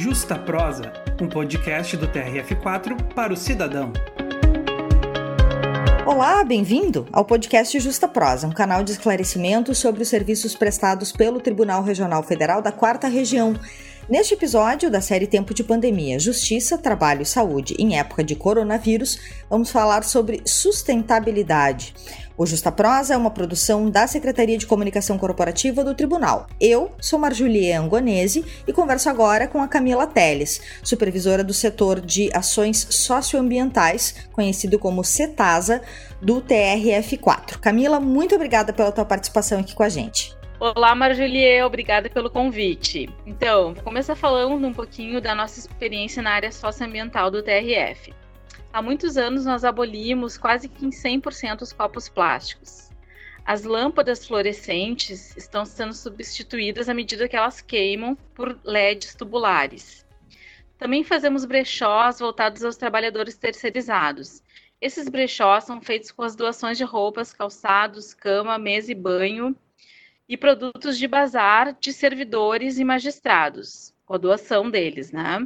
Justa Prosa, um podcast do TRF4 para o cidadão. Olá, bem-vindo ao podcast Justa Prosa, um canal de esclarecimento sobre os serviços prestados pelo Tribunal Regional Federal da Quarta Região. Neste episódio da série Tempo de Pandemia, Justiça, Trabalho e Saúde em época de coronavírus, vamos falar sobre sustentabilidade. O Justa Prosa é uma produção da Secretaria de Comunicação Corporativa do Tribunal. Eu sou Marjulie Angonese e converso agora com a Camila Teles, supervisora do setor de ações socioambientais, conhecido como CETASA, do TRF4. Camila, muito obrigada pela tua participação aqui com a gente. Olá, Marjulie, obrigada pelo convite. Então, vou começar falando um pouquinho da nossa experiência na área socioambiental do TRF. Há muitos anos nós abolimos quase que em 100% os copos plásticos. As lâmpadas fluorescentes estão sendo substituídas à medida que elas queimam por LEDs tubulares. Também fazemos brechós voltados aos trabalhadores terceirizados. Esses brechós são feitos com as doações de roupas, calçados, cama, mesa e banho e produtos de bazar de servidores e magistrados, com a doação deles, né?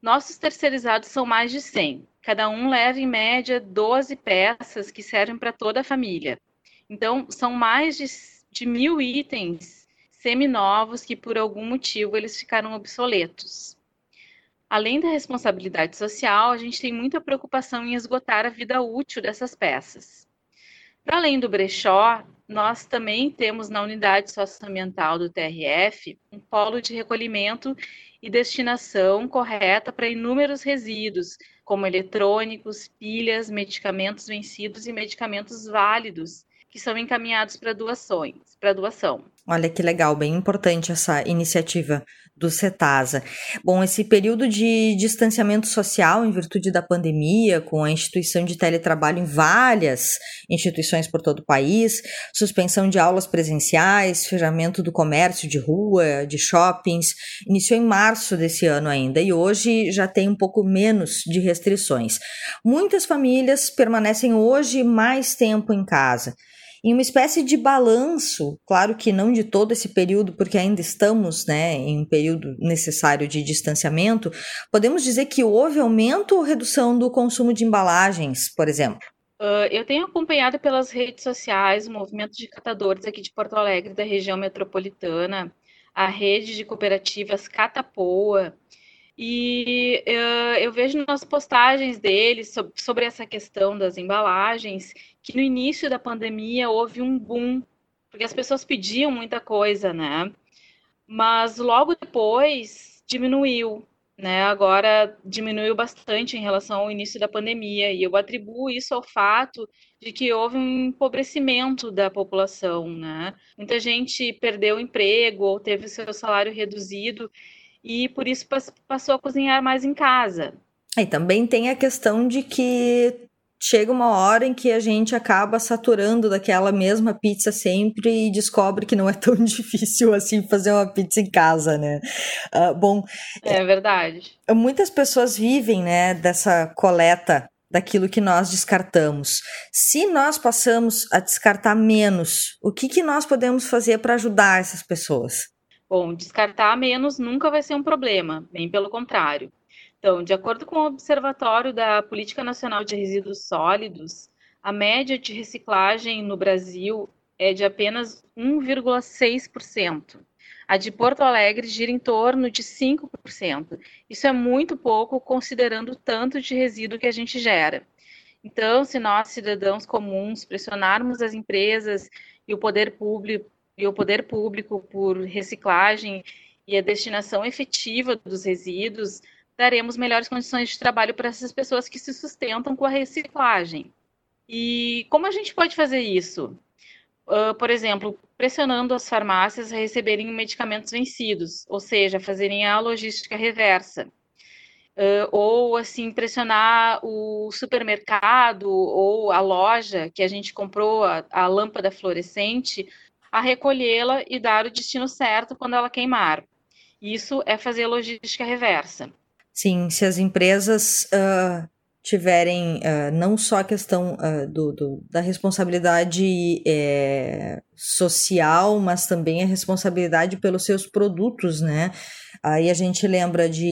Nossos terceirizados são mais de 100. Cada um leva, em média, 12 peças que servem para toda a família. Então, são mais de, de mil itens seminovos que, por algum motivo, eles ficaram obsoletos. Além da responsabilidade social, a gente tem muita preocupação em esgotar a vida útil dessas peças. Para além do brechó, nós também temos na unidade socioambiental do TRF um polo de recolhimento e destinação correta para inúmeros resíduos, como eletrônicos, pilhas, medicamentos vencidos e medicamentos válidos, que são encaminhados para doações, para doação. Olha que legal, bem importante essa iniciativa do CETASA. Bom, esse período de distanciamento social em virtude da pandemia, com a instituição de teletrabalho em várias instituições por todo o país, suspensão de aulas presenciais, fechamento do comércio de rua, de shoppings, iniciou em março desse ano ainda e hoje já tem um pouco menos de restrições. Muitas famílias permanecem hoje mais tempo em casa em uma espécie de balanço, claro que não de todo esse período, porque ainda estamos né, em um período necessário de distanciamento, podemos dizer que houve aumento ou redução do consumo de embalagens, por exemplo? Uh, eu tenho acompanhado pelas redes sociais o movimento de catadores aqui de Porto Alegre, da região metropolitana, a rede de cooperativas Catapoa, e uh, eu vejo nas postagens sobre, sobre essa questão das embalagens que no início da pandemia houve um boom, porque as pessoas pediam muita coisa, né? Mas logo depois diminuiu, né? Agora diminuiu bastante em relação ao início da pandemia, e eu atribuo isso ao fato de que houve um empobrecimento da população, né? Muita gente perdeu o emprego ou teve seu salário reduzido e por isso passou a cozinhar mais em casa. E também tem a questão de que chega uma hora em que a gente acaba saturando daquela mesma pizza sempre e descobre que não é tão difícil assim fazer uma pizza em casa, né? Uh, bom, é verdade. Muitas pessoas vivem, né, dessa coleta daquilo que nós descartamos. Se nós passamos a descartar menos, o que, que nós podemos fazer para ajudar essas pessoas? Bom, descartar menos nunca vai ser um problema, bem pelo contrário. Então, de acordo com o Observatório da Política Nacional de Resíduos Sólidos, a média de reciclagem no Brasil é de apenas 1,6%. A de Porto Alegre gira em torno de 5%. Isso é muito pouco considerando o tanto de resíduo que a gente gera. Então, se nós, cidadãos comuns, pressionarmos as empresas e o poder público, o poder público por reciclagem e a destinação efetiva dos resíduos, daremos melhores condições de trabalho para essas pessoas que se sustentam com a reciclagem. E como a gente pode fazer isso? Uh, por exemplo, pressionando as farmácias a receberem medicamentos vencidos, ou seja, fazerem a logística reversa. Uh, ou assim pressionar o supermercado ou a loja que a gente comprou a, a lâmpada fluorescente a recolhê-la e dar o destino certo quando ela queimar. Isso é fazer logística reversa. Sim, se as empresas uh, tiverem uh, não só a questão uh, do, do, da responsabilidade é, social, mas também a responsabilidade pelos seus produtos, né? Aí a gente lembra de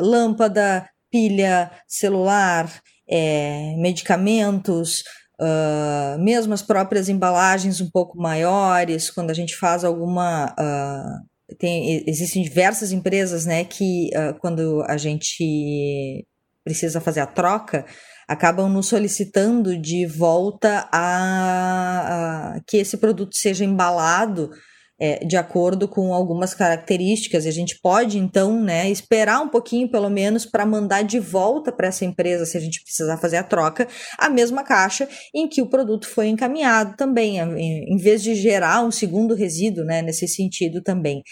lâmpada, pilha, celular, é, medicamentos, Uh, mesmo as próprias embalagens um pouco maiores, quando a gente faz alguma. Uh, tem, existem diversas empresas né, que, uh, quando a gente precisa fazer a troca, acabam nos solicitando de volta a, a que esse produto seja embalado é, de acordo com algumas características. E a gente pode, então, né, esperar um pouquinho, pelo menos, para mandar de volta para essa empresa, se a gente precisar fazer a troca, a mesma caixa em que o produto foi encaminhado também, em vez de gerar um segundo resíduo, né, nesse sentido também.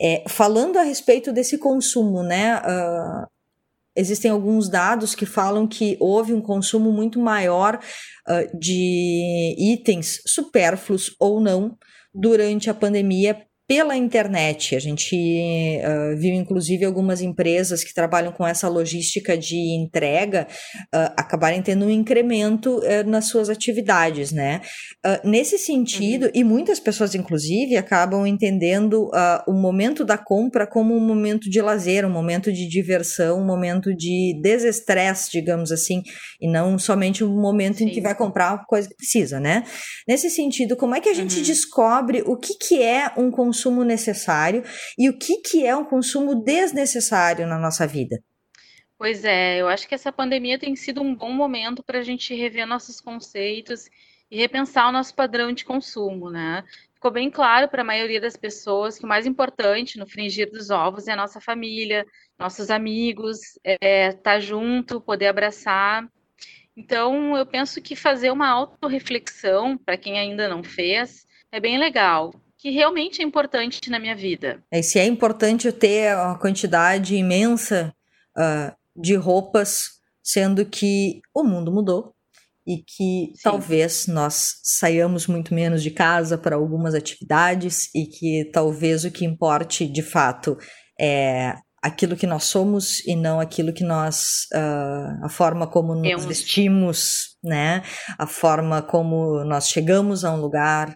É, falando a respeito desse consumo, né, uh, existem alguns dados que falam que houve um consumo muito maior uh, de itens supérfluos ou não durante a pandemia pela internet. A gente uh, viu, inclusive, algumas empresas que trabalham com essa logística de entrega uh, acabarem tendo um incremento uh, nas suas atividades, né? nesse sentido, uhum. e muitas pessoas, inclusive, acabam entendendo o momento da compra como um momento de lazer, um momento de diversão, um momento de desestresse, digamos assim, e não somente um momento Sim. em que vai comprar a coisa que precisa, né? Nesse sentido, como é que a gente uhum. descobre o que, que é um consumo consumo necessário e o que, que é um consumo desnecessário na nossa vida. Pois é, eu acho que essa pandemia tem sido um bom momento para a gente rever nossos conceitos e repensar o nosso padrão de consumo, né? Ficou bem claro para a maioria das pessoas que o mais importante no fringir dos ovos é a nossa família, nossos amigos, é estar tá junto, poder abraçar. Então, eu penso que fazer uma autorreflexão, para quem ainda não fez, é bem legal que realmente é importante na minha vida. É, se é importante eu ter uma quantidade imensa uh, de roupas, sendo que o mundo mudou e que Sim. talvez nós saiamos muito menos de casa para algumas atividades e que talvez o que importe de fato é aquilo que nós somos e não aquilo que nós uh, a forma como nos vestimos né a forma como nós chegamos a um lugar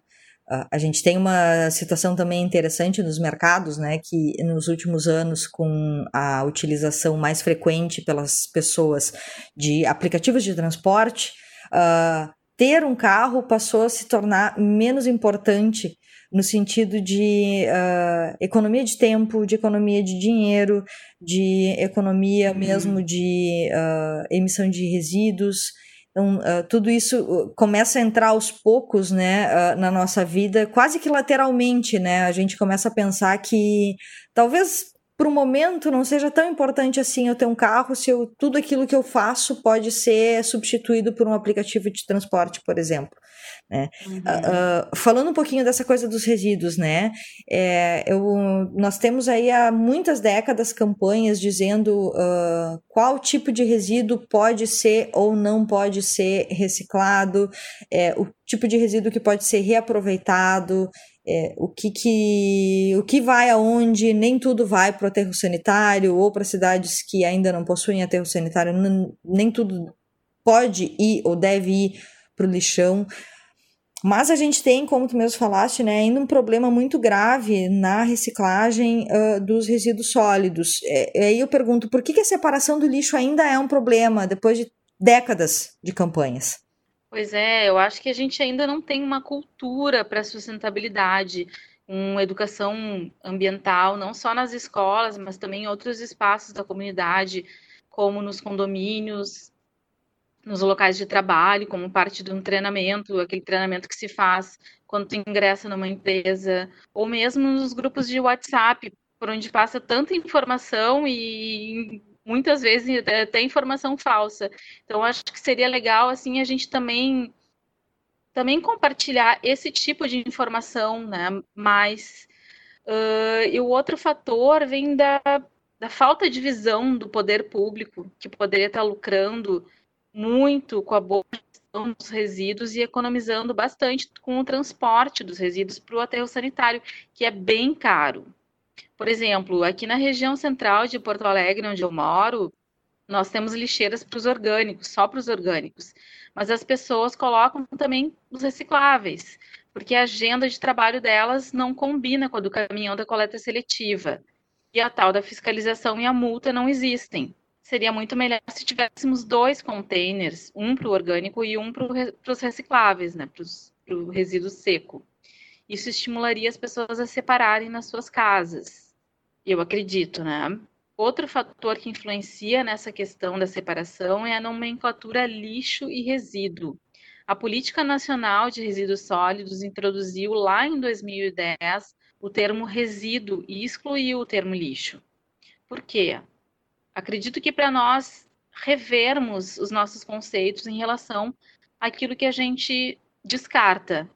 a gente tem uma situação também interessante nos mercados, né, que nos últimos anos, com a utilização mais frequente pelas pessoas de aplicativos de transporte, uh, ter um carro passou a se tornar menos importante no sentido de uh, economia de tempo, de economia de dinheiro, de economia uhum. mesmo de uh, emissão de resíduos. Então, uh, tudo isso uh, começa a entrar aos poucos, né, uh, na nossa vida, quase que lateralmente, né? A gente começa a pensar que talvez para o momento não seja tão importante assim eu ter um carro se eu, tudo aquilo que eu faço pode ser substituído por um aplicativo de transporte, por exemplo. Né? Uhum. Uh, falando um pouquinho dessa coisa dos resíduos, né? É, eu, nós temos aí há muitas décadas campanhas dizendo uh, qual tipo de resíduo pode ser ou não pode ser reciclado, é, o tipo de resíduo que pode ser reaproveitado, é, o que, que o que vai aonde, nem tudo vai para o aterro sanitário ou para cidades que ainda não possuem aterro sanitário, nem tudo pode ir ou deve ir para o lixão. Mas a gente tem, como tu mesmo falaste, né, ainda um problema muito grave na reciclagem uh, dos resíduos sólidos. É, e aí eu pergunto, por que, que a separação do lixo ainda é um problema depois de décadas de campanhas? Pois é, eu acho que a gente ainda não tem uma cultura para sustentabilidade, uma educação ambiental, não só nas escolas, mas também em outros espaços da comunidade, como nos condomínios, nos locais de trabalho, como parte de um treinamento, aquele treinamento que se faz quando tu ingressa numa empresa, ou mesmo nos grupos de WhatsApp, por onde passa tanta informação e muitas vezes até informação falsa. Então acho que seria legal assim a gente também também compartilhar esse tipo de informação, né? Mas uh, e o outro fator vem da, da falta de visão do poder público que poderia estar lucrando muito com a boa gestão dos resíduos e economizando bastante com o transporte dos resíduos para o aterro sanitário, que é bem caro. Por exemplo, aqui na região central de Porto Alegre, onde eu moro, nós temos lixeiras para os orgânicos, só para os orgânicos, mas as pessoas colocam também os recicláveis, porque a agenda de trabalho delas não combina com a do caminhão da coleta seletiva. E a tal da fiscalização e a multa não existem. Seria muito melhor se tivéssemos dois containers, um para o orgânico e um para os recicláveis, né, para o resíduo seco. Isso estimularia as pessoas a separarem nas suas casas. Eu acredito, né? Outro fator que influencia nessa questão da separação é a nomenclatura lixo e resíduo. A Política Nacional de Resíduos Sólidos introduziu lá em 2010 o termo resíduo e excluiu o termo lixo. Por quê? Acredito que para nós revermos os nossos conceitos em relação àquilo que a gente descarta.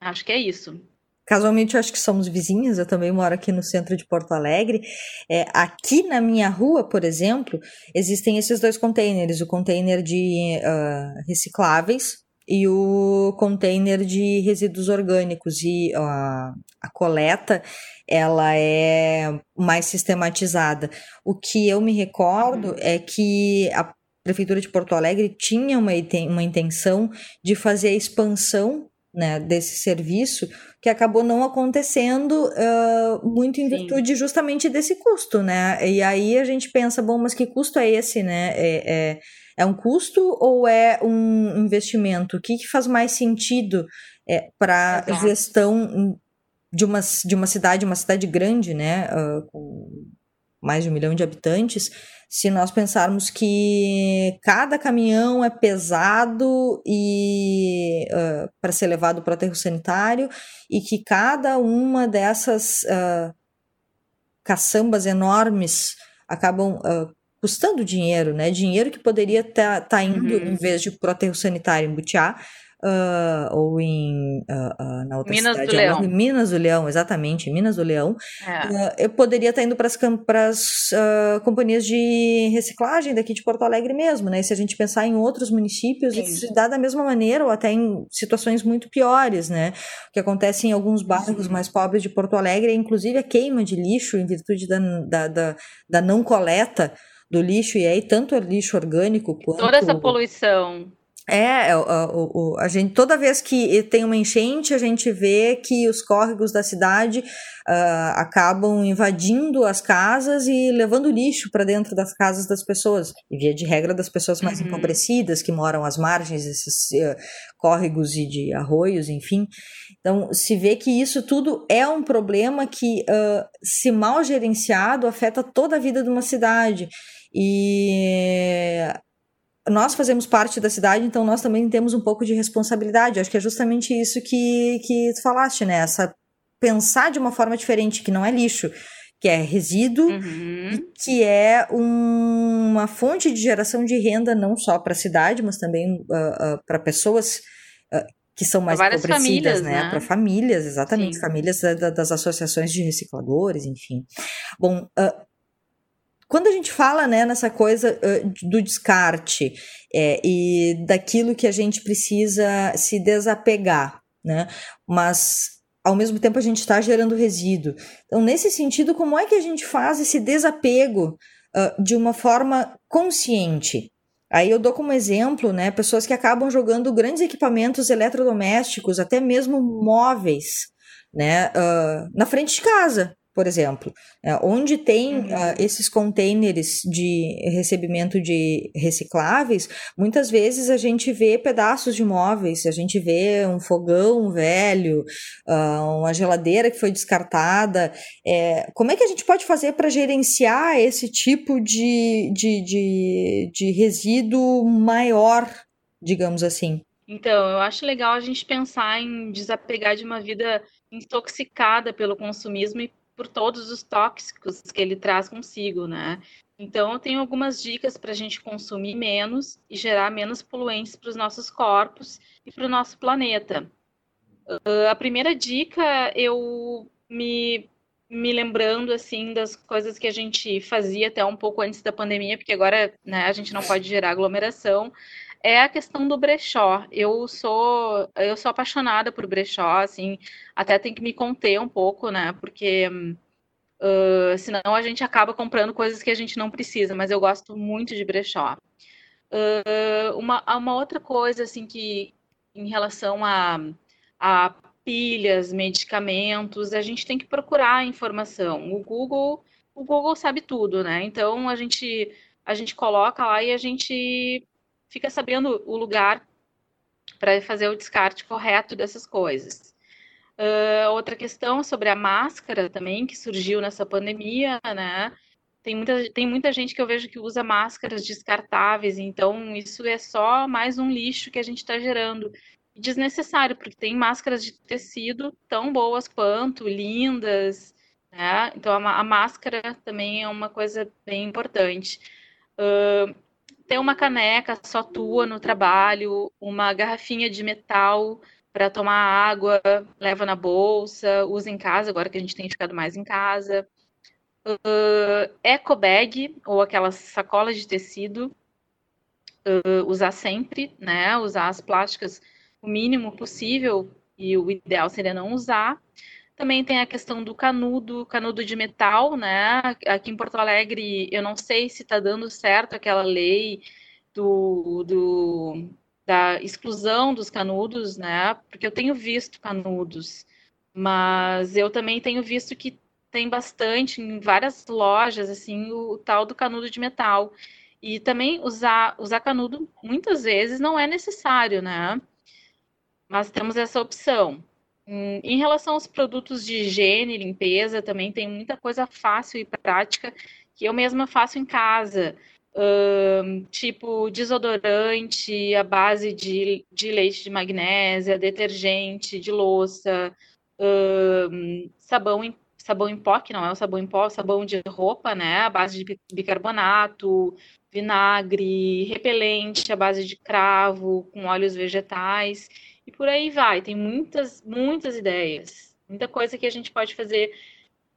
Acho que é isso. Casualmente, eu acho que somos vizinhas, eu também moro aqui no centro de Porto Alegre. É, aqui na minha rua, por exemplo, existem esses dois containers: o container de uh, recicláveis e o container de resíduos orgânicos. E uh, a coleta ela é mais sistematizada. O que eu me recordo é que a Prefeitura de Porto Alegre tinha uma, uma intenção de fazer a expansão né, desse serviço que acabou não acontecendo uh, muito em Sim. virtude justamente desse custo, né? E aí a gente pensa, bom, mas que custo é esse, né? É, é, é um custo ou é um investimento? O que, que faz mais sentido é, para gestão de uma, de uma cidade, uma cidade grande, né? Uh, com mais de um milhão de habitantes, se nós pensarmos que cada caminhão é pesado e uh, para ser levado para o aterro sanitário e que cada uma dessas uh, caçambas enormes acabam uh, custando dinheiro, né? Dinheiro que poderia estar tá, tá indo, uhum. em vez de para o aterro sanitário em Butiá, uh, ou em uh, na outra Minas cidade, do Leão. Minas do Leão, exatamente, Minas do Leão. É. eu poderia estar indo para as companhias de reciclagem daqui de Porto Alegre mesmo, né? E se a gente pensar em outros municípios, Sim. isso se dá da mesma maneira ou até em situações muito piores, né? O que acontece em alguns bairros Sim. mais pobres de Porto Alegre é inclusive a queima de lixo em virtude da, da, da, da não coleta do lixo, e aí tanto o lixo orgânico quanto... Toda essa poluição é, a, a, a, gente toda vez que tem uma enchente, a gente vê que os córregos da cidade uh, acabam invadindo as casas e levando lixo para dentro das casas das pessoas. E via de regra das pessoas mais uhum. empobrecidas que moram às margens desses uh, córregos e de arroios, enfim. Então, se vê que isso tudo é um problema que, uh, se mal gerenciado, afeta toda a vida de uma cidade. E nós fazemos parte da cidade, então nós também temos um pouco de responsabilidade. Acho que é justamente isso que, que tu falaste, né? Essa pensar de uma forma diferente, que não é lixo, que é resíduo, uhum. que é um, uma fonte de geração de renda não só para a cidade, mas também uh, uh, para pessoas uh, que são mais empobrecidas, né? né? Para famílias, exatamente, Sim. famílias da, das associações de recicladores, enfim. Bom, quando a gente fala né, nessa coisa uh, do descarte é, e daquilo que a gente precisa se desapegar, né? Mas ao mesmo tempo a gente está gerando resíduo. Então, nesse sentido, como é que a gente faz esse desapego uh, de uma forma consciente? Aí eu dou como exemplo, né, pessoas que acabam jogando grandes equipamentos eletrodomésticos, até mesmo móveis, né, uh, na frente de casa, por exemplo, é, onde tem uhum. uh, esses containers de recebimento de recicláveis, muitas vezes a gente vê pedaços de móveis, a gente vê um fogão velho, uh, uma geladeira que foi descartada. É, como é que a gente pode fazer para gerenciar esse tipo de, de, de, de resíduo maior, digamos assim? Então, eu acho legal a gente pensar em desapegar de uma vida intoxicada pelo consumismo e por todos os tóxicos que ele traz consigo, né? Então, eu tenho algumas dicas para a gente consumir menos e gerar menos poluentes para os nossos corpos e para o nosso planeta. Uh, a primeira dica, eu me, me lembrando, assim, das coisas que a gente fazia até um pouco antes da pandemia, porque agora né, a gente não pode gerar aglomeração, é a questão do brechó. Eu sou eu sou apaixonada por brechó, assim, até tem que me conter um pouco, né? Porque Uh, senão a gente acaba comprando coisas que a gente não precisa, mas eu gosto muito de brechó. Uh, uma, uma outra coisa, assim, que em relação a, a pilhas, medicamentos, a gente tem que procurar informação. O Google, o Google sabe tudo, né? Então a gente a gente coloca lá e a gente fica sabendo o lugar para fazer o descarte correto dessas coisas. Uh, outra questão sobre a máscara também, que surgiu nessa pandemia, né? Tem muita, tem muita gente que eu vejo que usa máscaras descartáveis, então isso é só mais um lixo que a gente está gerando. Desnecessário, porque tem máscaras de tecido tão boas quanto, lindas, né? Então a, a máscara também é uma coisa bem importante. Uh, ter uma caneca só tua no trabalho, uma garrafinha de metal para tomar água, leva na bolsa, usa em casa, agora que a gente tem ficado mais em casa. Uh, eco bag, ou aquelas sacolas de tecido, uh, usar sempre, né? Usar as plásticas o mínimo possível, e o ideal seria não usar. Também tem a questão do canudo, canudo de metal, né? Aqui em Porto Alegre, eu não sei se está dando certo aquela lei do, do, da exclusão dos canudos, né? Porque eu tenho visto canudos, mas eu também tenho visto que tem bastante em várias lojas, assim, o, tal do canudo de metal. E também usar, usar canudo muitas vezes não é necessário, né? Mas temos essa opção. Hum, em relação aos produtos de higiene limpeza, também tem muita coisa fácil e prática que eu mesma faço em casa. tipo desodorante, a base de, de leite de magnésia, detergente de louça, sabão, em, sabão em pó, que não é o sabão em pó, sabão de roupa, né? A base de bicarbonato, vinagre, repelente, a base de cravo, com óleos vegetais. E por aí vai, tem muitas, muitas ideias, muita coisa que a gente pode fazer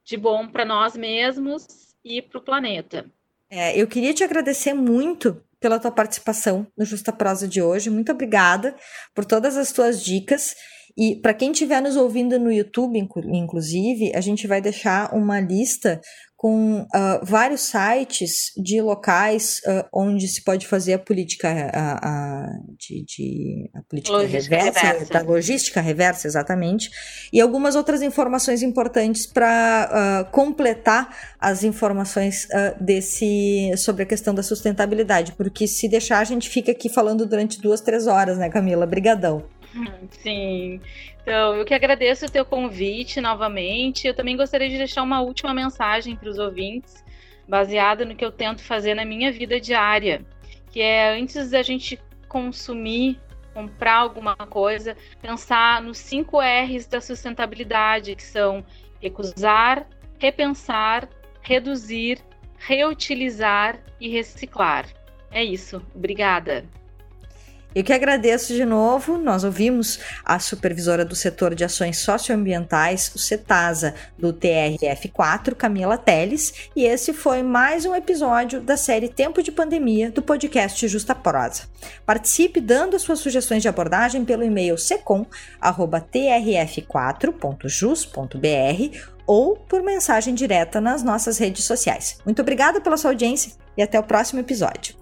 de bom para nós mesmos e para o planeta. É, eu queria te agradecer muito pela tua participação no Justa Prosa de hoje. Muito obrigada por todas as tuas dicas. E para quem estiver nos ouvindo no YouTube, inclusive, a gente vai deixar uma lista com uh, vários sites de locais uh, onde se pode fazer a política a, a, de, de, a política logística reversa, reversa. Da logística reversa, exatamente, e algumas outras informações importantes para uh, completar as informações desse sobre a questão da sustentabilidade, porque se deixar a gente fica aqui falando durante duas, três horas, né, Camila? Brigadão. Sim. Então, eu que agradeço o teu convite novamente. Eu também gostaria de deixar uma última mensagem para os ouvintes, baseada no que eu tento fazer na minha vida diária, que é antes da gente consumir, comprar alguma coisa, pensar nos cinco R's da sustentabilidade, que são recusar, repensar, reduzir, reutilizar e reciclar. É isso. Obrigada. Eu que agradeço de novo. Nós ouvimos a supervisora do setor de ações socioambientais, o CETASA, do TRF4, Camila Teles, e esse foi mais um episódio da série Tempo de Pandemia do podcast Justa Prosa. Participe dando as suas sugestões de abordagem pelo e-mail secom@trf4.jus.br ou por mensagem direta nas nossas redes sociais. Muito obrigada pela sua audiência e até o próximo episódio.